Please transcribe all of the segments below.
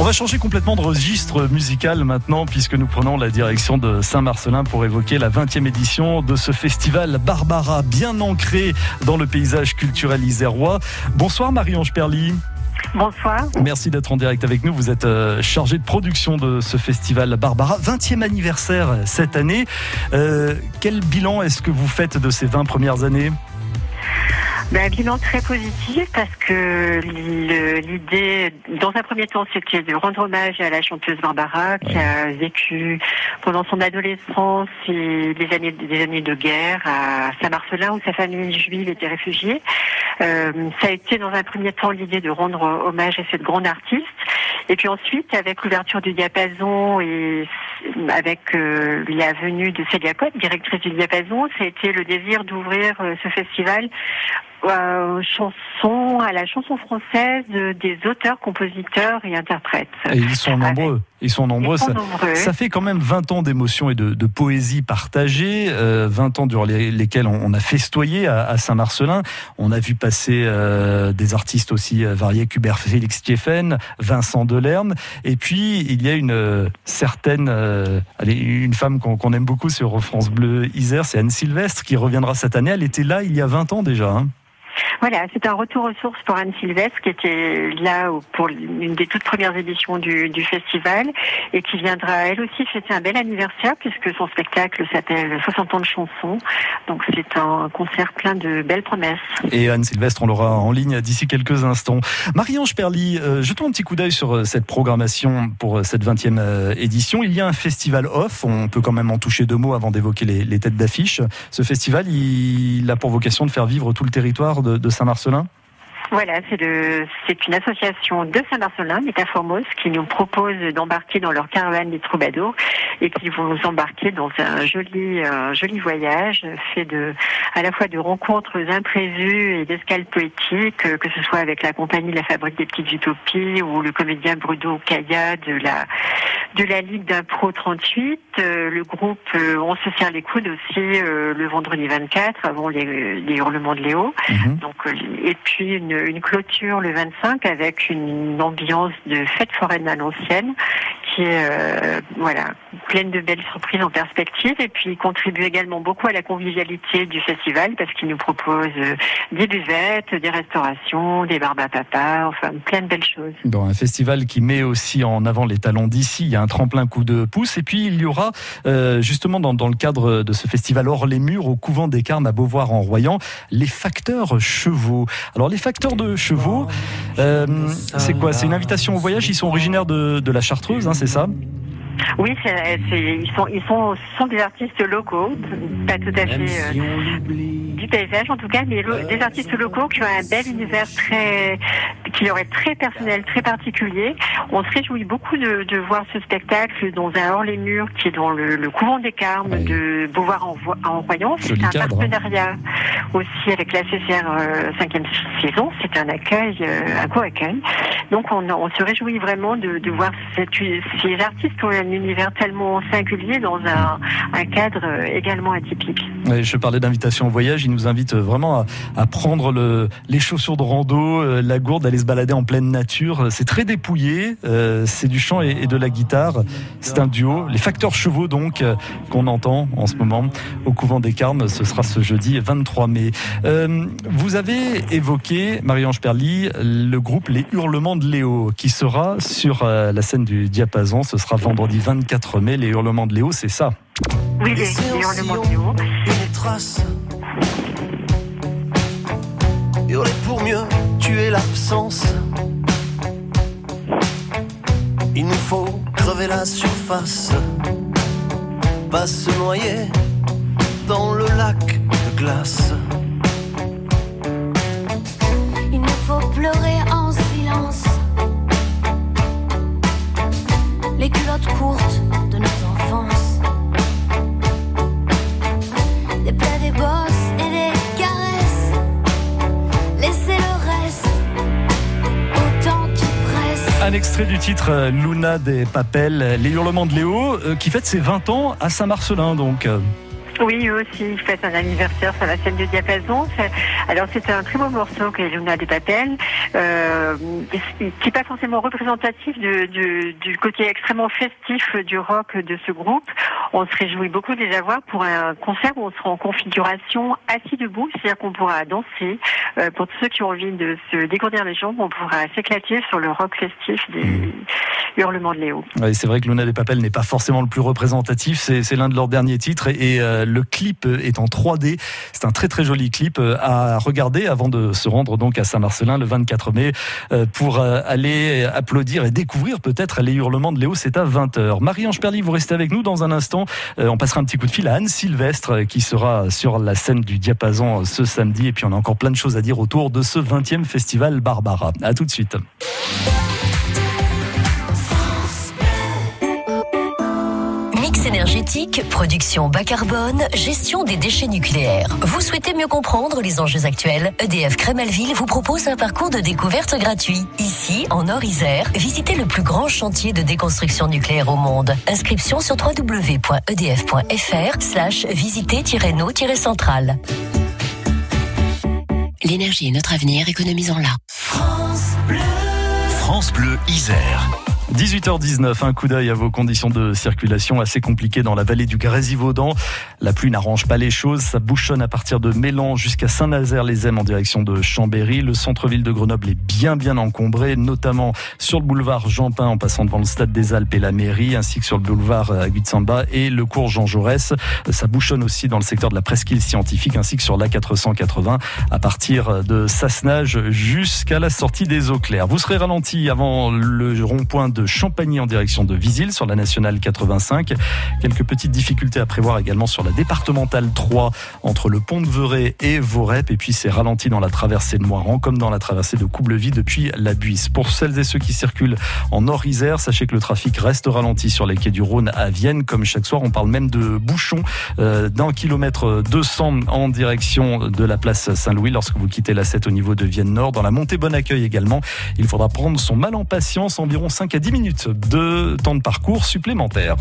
On va changer complètement de registre musical maintenant puisque nous prenons la direction de Saint-Marcelin pour évoquer la 20e édition de ce festival Barbara bien ancré dans le paysage culturel isérois. Bonsoir Marie-Ange Perly. Bonsoir. Merci d'être en direct avec nous. Vous êtes euh, chargé de production de ce festival Barbara. 20e anniversaire cette année. Euh, quel bilan est-ce que vous faites de ces 20 premières années? Un bilan très positif parce que l'idée, dans un premier temps, c'était de rendre hommage à la chanteuse Barbara qui a vécu pendant son adolescence et des années, des années de guerre à Saint-Marcelin où sa famille juive était réfugiée. Euh, ça a été dans un premier temps l'idée de rendre hommage à cette grande artiste. Et puis ensuite, avec l'ouverture du diapason et avec euh, la venue de Célia Cotte, directrice du diapason, ça a été le désir d'ouvrir euh, ce festival euh, chansons, à la chanson française des auteurs, compositeurs et interprètes. Et ils sont nombreux. Ils sont nombreux. ça, fait quand même 20 ans d'émotion et de, poésie partagée, 20 euh, ans durant lesquels on, a festoyé à, Saint-Marcelin. On a vu passer euh, des artistes aussi variés, Hubert Félix Stieffen, Vincent Delerme. Et puis, il y a une certaine, allez, une femme qu'on aime beaucoup sur France Bleu Isère, c'est Anne Sylvestre, qui reviendra cette année. Elle était là il y a 20 ans déjà. Hein. Voilà, c'est un retour aux sources pour Anne Sylvestre qui était là pour une des toutes premières éditions du, festival et qui viendra elle aussi fêter un bel anniversaire puisque son spectacle s'appelle 60 ans de chansons. Donc c'est un concert plein de belles promesses. Et Anne Sylvestre, on l'aura en ligne d'ici quelques instants. Marie-Ange Perly, euh, jetons un petit coup d'œil sur euh, cette programmation pour euh, cette 20e édition. Il y a un festival off, on peut quand même en toucher deux mots avant d'évoquer les, têtes d'affiche. Ce festival, il a pour vocation de faire vivre tout le territoire de, de Saint-Marcelin voilà, c'est une association de Saint-Marcelin, Métaformos, qui nous propose d'embarquer dans leur caravane des troubadours et qui vont nous embarquer dans un joli, joli voyage fait de, à la fois de rencontres imprévues et d'escales poétiques, que ce soit avec la compagnie La Fabrique des Petites Utopies ou le comédien Bruno Kaya de la, de la Ligue d'impro 38. Euh, le groupe euh, On se serre les coudes aussi euh, le vendredi 24 avant les, les hurlements de Léo. Mhm. Donc, et puis une, une clôture le 25 avec une ambiance de fête foraine à qui est euh, voilà pleine de belles surprises en perspective et puis il contribue également beaucoup à la convivialité du festival parce qu'il nous propose euh, des buvettes, des restaurations, des barbes à papa, enfin plein de belles choses. Dans un festival qui met aussi en avant les talents d'ici, il y a un tremplin coup de pouce et puis il y aura euh, justement dans, dans, le cadre de ce festival hors les murs au couvent des Carmes à Beauvoir en Royan les facteurs chevaux. Alors les facteurs de chevaux, c'est quoi? C'est une invitation au voyage? Ils sont originaires de, de la Chartreuse, hein, c'est ça? Oui, c'est, ils, sont, ils sont, sont des artistes locaux, pas tout à fait euh, du paysage en tout cas, mais des artistes locaux qui ont un bel univers très, qui leur est très personnel, très particulier. On se réjouit beaucoup de, de voir ce spectacle dans un hors les murs qui est dans le, le couvent des Carmes de Beauvoir en, en Royan. C'est un hein. partenariat aussi avec la CCR 5e euh, saison. C'est un accueil, euh, un co-accueil. Donc on, on, se réjouit vraiment de, de voir cette, ces artistes qui ont un univers tellement singulier dans un, un cadre également atypique. je parlais d'invitation au voyage. Nous invite vraiment à, à prendre le, les chaussures de rando, euh, la gourde, d'aller se balader en pleine nature. C'est très dépouillé. c'est du chant et, de la guitare. C'est un duo. Les facteurs chevaux donc qu'on entend en ce moment au couvent des Carmes. Ce sera ce jeudi 23 mai. Euh, vous avez évoqué, Marie-Ange Perly, le groupe Les Hurlements de Léo, qui sera sur euh, la scène du Diapason. Ce sera vendredi 24 mai. Les Hurlements de Léo, c'est ça Oui, les, Hurlements de Léo. Une trace. Hurler pour mieux tuer l'absence. Il nous faut crever la surface, pas se noyer dans le lac de glace. pleurer en silence. Les culottes courtes Un extrait du titre euh, Luna des Papels, Les hurlements de Léo, euh, qui fête ses 20 ans à Saint-Marcelin donc. Oui, eux aussi, ils fêtent un anniversaire sur la scène de diapason. Alors c'est un très beau morceau que Luna de Papel, euh, qui n'est pas forcément représentatif du côté extrêmement festif du rock de ce groupe. On se réjouit beaucoup de les avoir pour un concert où on sera en configuration assis debout, c'est-à-dire qu'on pourra danser. Euh, pour tous ceux qui ont envie de se découvrir les jambes, on pourra s'éclater sur le rock festif des mmh. hurlements de Léo. Oui, c'est vrai que Luna de Papel n'est pas forcément le plus représentatif, c'est l'un de leurs derniers titres et, euh, le clip est en 3D. C'est un très très joli clip euh, à regarder avant de se rendre donc à Saint-Marcelin le 24 mai euh, pour euh, aller applaudir et découvrir peut-être les hurlements de Léo. C'est à 20h. Marie-Ange Perly, vous restez avec nous dans un instant. On passera un petit coup de fil à Anne Sylvestre qui sera sur la scène du diapason ce samedi. Et puis on a encore plein de choses à dire autour de ce 20e festival Barbara. À tout de suite. Énergétique, production bas carbone, gestion des déchets nucléaires. Vous souhaitez mieux comprendre les enjeux actuels? EDF Crémalville vous propose un parcours de découverte gratuit. Ici, en Nord-Isère, visitez le plus grand chantier de déconstruction nucléaire au monde. Inscription sur www.edf.fr slash visiter-no-centrale. L'énergie est notre avenir, économisons-la. France Bleu. France Bleu Isère. 18h19, un coup d'œil à vos conditions de circulation assez compliquées dans la vallée du Grésivaudan. La pluie n'arrange pas les choses, ça bouchonne à partir de Mélan jusqu'à Saint-Nazaire-les-Aisnes en direction de Chambéry. Le centre-ville de Grenoble est bien bien encombré, notamment sur le boulevard Jean-Pin en passant devant le stade des Alpes et la mairie, ainsi que sur le boulevard Aguitsamba et le cours Jean Jaurès. Ça bouchonne aussi dans le secteur de la presqu'île scientifique ainsi que sur l'A480 à partir de Sassenage jusqu'à la sortie des eaux claires. Vous serez ralenti avant le rond-point de Champagny en direction de Visil sur la nationale 85. Quelques petites difficultés à prévoir également sur la départementale 3 entre le pont de Verret et Vorep. Et puis c'est ralenti dans la traversée de Moiran comme dans la traversée de Coublevie depuis la Buisse. Pour celles et ceux qui circulent en Nord-Isère, sachez que le trafic reste ralenti sur les quais du Rhône à Vienne. Comme chaque soir, on parle même de bouchons euh, d'un kilomètre 200 en direction de la place Saint-Louis lorsque vous quittez la 7 au niveau de Vienne Nord. Dans la montée Bon Accueil également, il faudra prendre son mal en patience, environ 5 à 10 minutes de temps de parcours supplémentaire.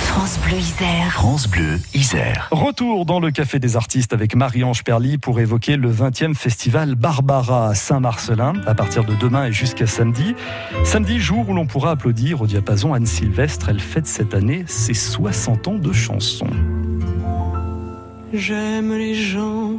France Bleu Isère. France Bleu Isère. Retour dans le Café des Artistes avec Marie-Ange Perly pour évoquer le 20e festival Barbara à Saint-Marcelin à partir de demain et jusqu'à samedi. Samedi, jour où l'on pourra applaudir au diapason Anne Sylvestre. Elle fête cette année ses 60 ans de chansons. J'aime les gens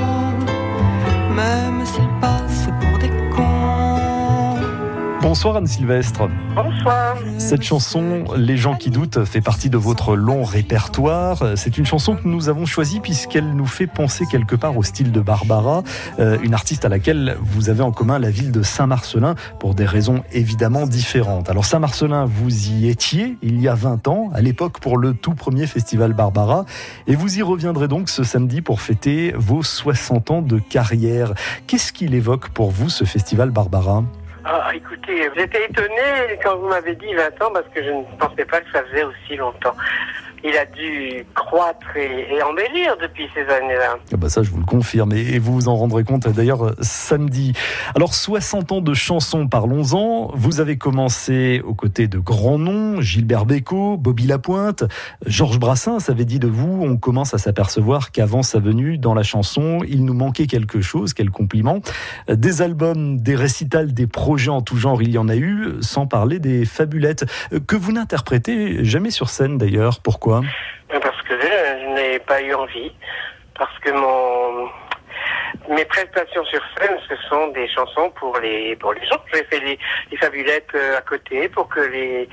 Bonsoir Anne Sylvestre. Bonsoir. Cette chanson, Les gens qui doutent, fait partie de votre long répertoire. C'est une chanson que nous avons choisie puisqu'elle nous fait penser quelque part au style de Barbara, euh, une artiste à laquelle vous avez en commun la ville de Saint-Marcelin pour des raisons évidemment différentes. Alors Saint-Marcelin, vous y étiez il y a 20 ans, à l'époque pour le tout premier festival Barbara, et vous y reviendrez donc ce samedi pour fêter vos 60 ans de carrière. Qu'est-ce qu'il évoque pour vous ce festival Barbara? Ah, écoutez, j'étais étonné quand vous m'avez dit 20 ans parce que je ne pensais pas que ça faisait aussi longtemps il a dû croître et, embellir depuis ces années-là. Ah bah ça, je vous le confirme. Et vous vous en rendrez compte d'ailleurs euh, samedi. Alors, 60 ans de chansons, parlons-en. Vous avez commencé aux côtés de grands noms, Gilbert Bécaud, Bobby Lapointe, Georges Brassens avait dit de vous, on commence à s'apercevoir qu'avant sa venue dans la chanson, il nous manquait quelque chose, quel compliment. Des albums, des récitals, des projets en tout genre, il y en a eu, sans parler des fabulettes, que vous n'interprétez jamais sur scène d'ailleurs. Pourquoi? Parce que je n'ai pas eu envie. Parce que mon mes prestations sur scène, ce sont des chansons pour les pour les gens. J'ai fait les, les fabulettes euh, à côté pour que les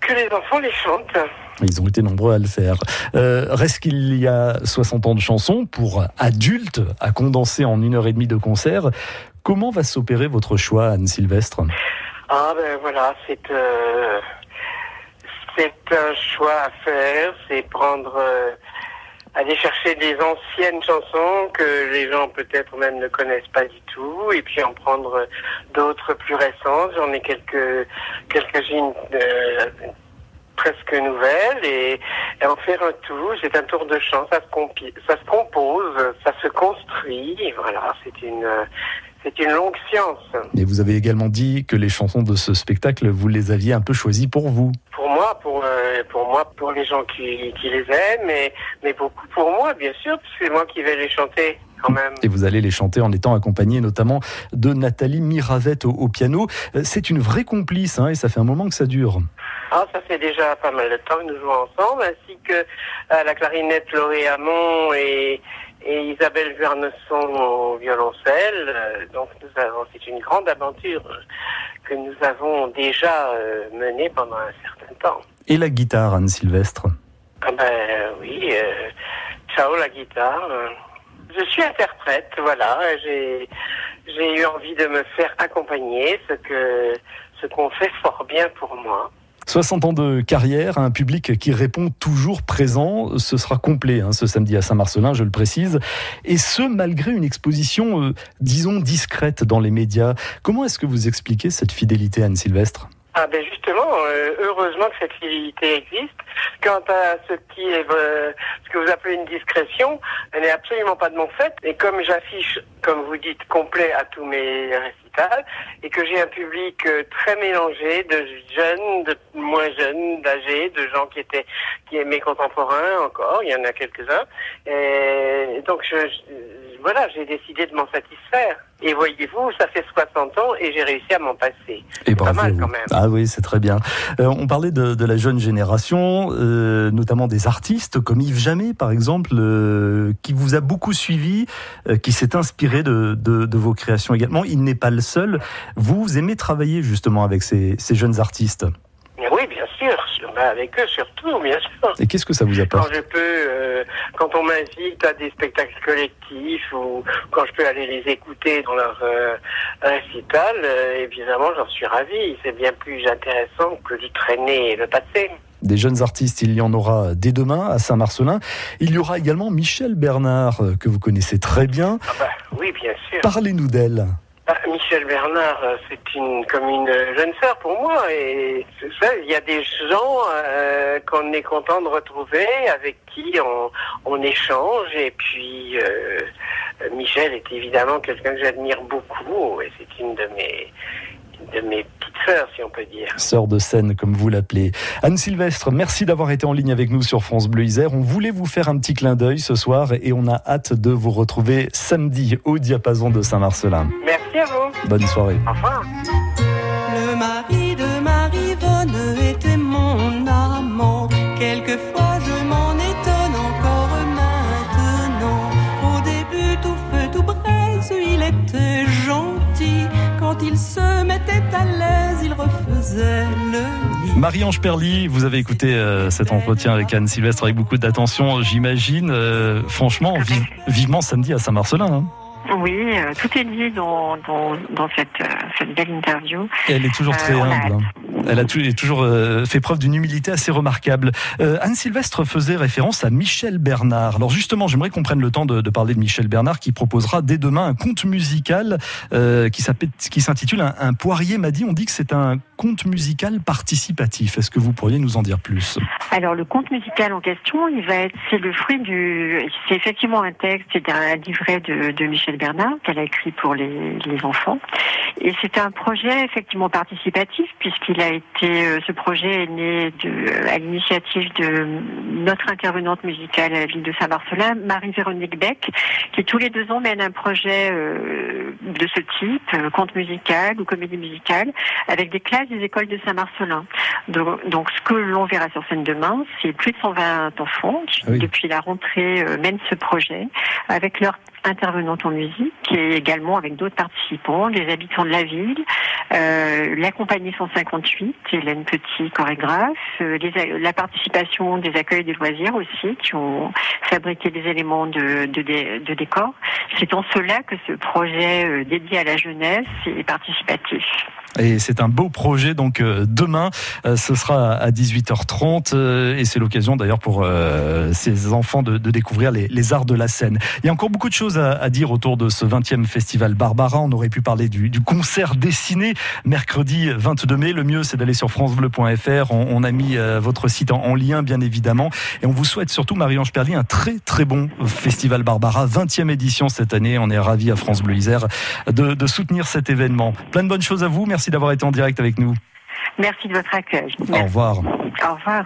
que les enfants les chantent. Ils ont été nombreux à le faire. Euh, reste qu'il y a 60 ans de chansons pour adultes à condenser en une heure et demie de concert. Comment va s'opérer votre choix, Anne Sylvestre Ah ben voilà, c'est euh, c'est un choix à faire, c'est prendre euh, aller chercher des anciennes chansons que les gens peut-être même ne connaissent pas du tout, et puis en prendre d'autres plus récentes. J'en ai quelques quelques-unes euh, presque nouvelles et, en faire un tout. C'est un tour de chant, ça se, ça se compose, ça se construit. Voilà, c'est une c'est une longue science. Et vous avez également dit que les chansons de ce spectacle, vous les aviez un peu choisies pour vous. Pour moi, pour euh, pour moi, pour les gens qui, qui les aiment, mais mais beaucoup pour moi, bien sûr, parce que c'est moi qui vais les chanter quand même. Et vous allez les chanter en étant accompagné notamment de Nathalie Miravette au, au piano. Euh, C'est une vraie complice hein, et ça fait un moment que ça dure. Ah, ça fait déjà pas mal de temps que nous jouons ensemble, ainsi que à la clarinette Laurie Hamon et, et Isabelle Vernesson au violoncelle. Euh, Donc nous avons, c'est une grande aventure que nous avons déjà euh, menée pendant un certain temps. Et la guitare, Anne Sylvestre. Ah ben oui, euh, ciao la guitare. Je suis interprète, voilà. J'ai j'ai eu envie de me faire accompagner, ce que ce qu'on fait fort bien pour moi. 60 ans de carrière, un public qui répond toujours présent. Ce sera complet hein, ce samedi à Saint-Marcelin, je le précise. Et ce, malgré une exposition, euh, disons, discrète dans les médias. Comment est-ce que vous expliquez cette fidélité, Anne Sylvestre Ah ben justement, euh, heureusement que cette fidélité existe. Quant à ce qui est euh, ce que vous appelez une discrétion, elle n'est absolument pas de mon fait. Et comme j'affiche, comme vous dites, complet à tous mes et que j'ai un public euh, très mélangé de jeunes, de moins jeunes, d'âgés, de gens qui étaient qui mes contemporains encore, il y en a quelques-uns. Et donc je- voilà, j'ai décidé de m'en satisfaire. Et voyez-vous, ça fait 60 ans et j'ai réussi à m'en passer. Et pas mal quand même. Ah oui, c'est très bien. Euh, on parlait de, de la jeune génération, euh, notamment des artistes comme Yves Jamais, par exemple, euh, qui vous a beaucoup suivi, qui s'est inspiré de, de- de vos créations également. Il n'est pas le seul. Vous aimez travailler justement avec ces, ces jeunes artistes? Mais oui, bien sûr, ben, avec eux surtout, bien sûr. Et qu'est-ce que ça vous Quand apporte je peux, euh, quand on m'invite à des spectacles collectifs ou quand je peux aller les écouter dans leur euh, récital, euh, évidemment, j'en suis ravi. C'est bien plus intéressant que de traîner le passé. Des jeunes artistes, il y en aura dès demain à Saint-Marcelin. Il y aura également Michel Bernard, euh, que vous connaissez très bien. Ah bah, oui, bien sûr. Parlez-nous d'elle. Michel Bernard, euh, c'est une comme une jeune sœur pour moi. Et il y a des gens euh, qu'on est content de retrouver, avec qui on, on échange. Et puis euh, Michel est évidemment quelqu'un que j'admire beaucoup. Et c'est une de mes de mes petites sœurs si on peut dire. Sœur de scène, comme vous l'appelez. Anne Sylvestre, merci d'avoir été en ligne avec nous sur France Bleu Isère. On voulait vous faire un petit clin d'œil ce soir et on a hâte de vous retrouver samedi au diapason de Saint-Marcelin. Merci à vous. Bonne soirée. Au revoir. Le mari de Marivonne était mon amant. Quelquefois à l'aise, il refaisait le lit. Marie-Ange Perly, vous avez écouté euh, cet entretien avec Anne Sylvestre avec beaucoup d'attention, j'imagine. Euh, franchement, vive- vivement samedi à Saint-Marcelin. hein. Oui, euh, tout est dit dans, dans, dans cette, euh, cette belle interview. Et elle est toujours Euh, très humble. hein. Elle a toujours fait preuve d'une humilité assez remarquable. Anne Sylvestre faisait référence à Michel Bernard. Alors justement, j'aimerais qu'on prenne le temps de, de parler de Michel Bernard qui proposera dès demain un conte musical qui s'intitule un, un poirier m'a dit. On dit que c'est un conte musical participatif. Est-ce que vous pourriez nous en dire plus? Alors le conte musical en question, il va être, c'est le fruit du, c'est effectivement un texte, c'est un livret de, de Michel Bernard qu'elle a écrit pour les, les enfants, et c'est un projet effectivement participatif puisqu'il a été, euh, ce projet est né de, à l'initiative de notre intervenante musicale à la ville de Saint-Marcelin, Marie-Véronique Beck, qui tous les deux ans mène un projet euh, de ce type, euh, conte musical ou comédie musicale, avec des classes des écoles de Saint-Marcelin. Donc, donc, ce que l'on verra sur scène demain, c'est plus de 120 enfants qui, Ah oui. depuis la rentrée, mènent ce projet avec leur intervenante en musique et également avec d'autres participants, les habitants de la ville, euh, la compagnie 158, Hélène Petit, chorégraphe, euh, les la participation des accueils des loisirs aussi, qui ont fabriqué des éléments de décor. C'est en cela que ce projet euh, dédié à la jeunesse est participatif. Et c'est un beau projet. Donc euh, demain, euh, ce sera à 18h30 euh, et c'est l'occasion d'ailleurs pour ces enfants de, de découvrir les, les, arts de la scène. Il y a encore beaucoup de choses à, à, dire autour de ce 20e festival Barbara. On aurait pu parler du, du concert dessiné mercredi 22 mai. Le mieux, c'est d'aller sur francebleu.fr. On, on, a mis votre site en, en, lien, bien évidemment. Et on vous souhaite surtout, Marie-Ange Perly, un très très bon festival Barbara, 20e édition cette année. On est ravis à France Bleu Isère de, de soutenir cet événement. Plein de bonnes choses à vous. Merci Merci d'avoir été en direct avec nous. Merci de votre accueil. Merci. Au revoir. Au revoir.